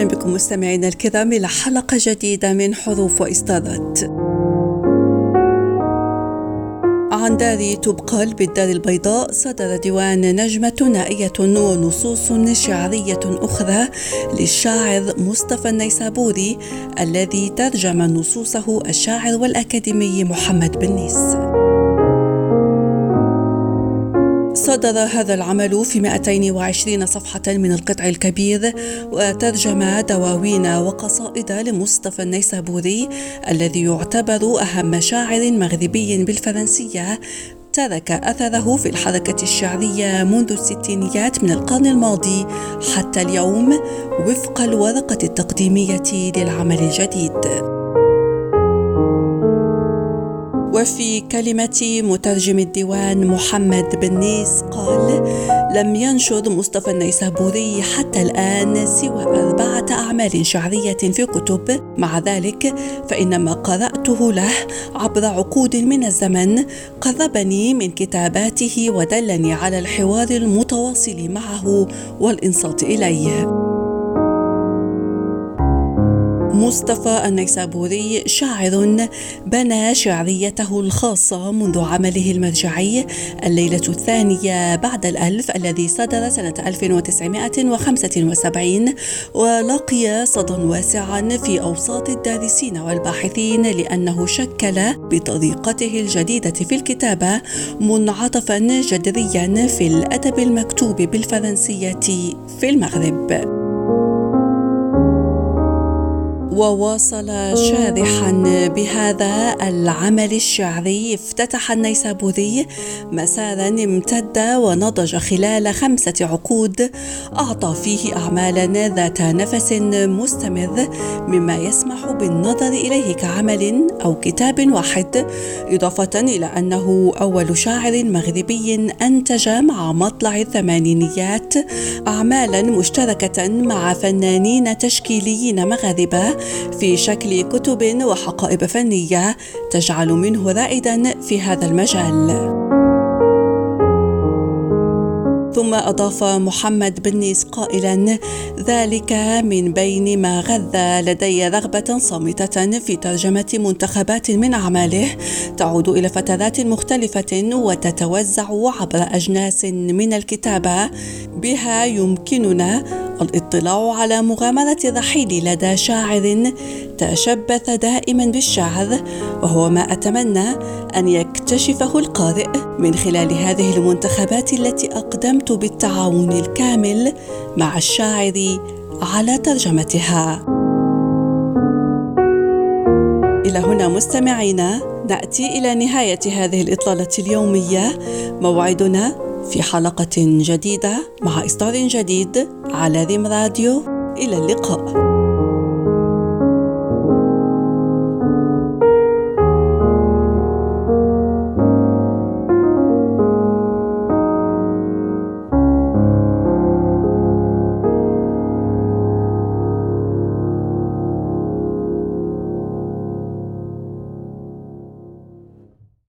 أهلا بكم مستمعينا الكرام إلى حلقة جديدة من حروف وإصدارات. عن دار تبقل بالدار البيضاء صدر ديوان نجمة ثنائية ونصوص شعرية أخرى للشاعر مصطفى النيسابوري الذي ترجم نصوصه الشاعر والأكاديمي محمد بنيس صدر هذا العمل في 220 صفحة من القطع الكبير وترجم دواوين وقصائد لمصطفى النيسابوري الذي يعتبر أهم شاعر مغربي بالفرنسية ترك أثره في الحركة الشعرية منذ الستينيات من القرن الماضي حتى اليوم وفق الورقة التقديمية للعمل الجديد. وفي كلمة مترجم الديوان محمد بنيس قال لم ينشر مصطفى النيسابوري حتى الآن سوى أربعة أعمال شعرية في كتب. مع ذلك فإن ما قرأته له عبر عقود من الزمن قربني من كتاباته ودلني على الحوار المتواصل معه والإنصات إليه. مصطفى النيسابوري شاعر بنى شعريته الخاصة منذ عمله المرجعي الليلة الثانية بعد الألف الذي صدر سنة 1975 ولقي صدى واسعا في أوساط الدارسين والباحثين لأنه شكل بطريقته الجديدة في الكتابة منعطفا جذريا في الأدب المكتوب بالفرنسية في المغرب. وواصل شارحا بهذا العمل الشعري. افتتح النيسابوري مسارا امتد ونضج خلال خمسة عقود. أعطى فيه أعمالا ذات نفس مستمر مما يسمح بالنظر إليه كعمل أو كتاب واحد إضافة إلى أنه أول شاعر مغربي أنتج مع مطلع الثمانينيات أعمالا مشتركة مع فنانين تشكيليين مغاربة في شكل كتب وحقائب فنية تجعل منه رائدا في هذا المجال. ثم أضاف محمد بنيس قائلا ذلك من بين ما غذى لدي رغبة صامتة في ترجمة منتخبات من أعماله. تعود إلى فترات مختلفة وتتوزع عبر أجناس من الكتابة بها يمكننا الاطلاع على مغامرة الرحيل لدى شاعر تشبث دائما بالشعر وهو ما أتمنى أن يكتشفه القارئ. من خلال هذه المنتخبات التي أقدمت بالتعاون الكامل مع الشاعر على ترجمتها. إلى هنا مستمعينا نأتي إلى نهاية هذه الإطلالة اليومية. موعدنا في حلقة جديدة مع إصدار جديد على ريم راديو. إلى اللقاء.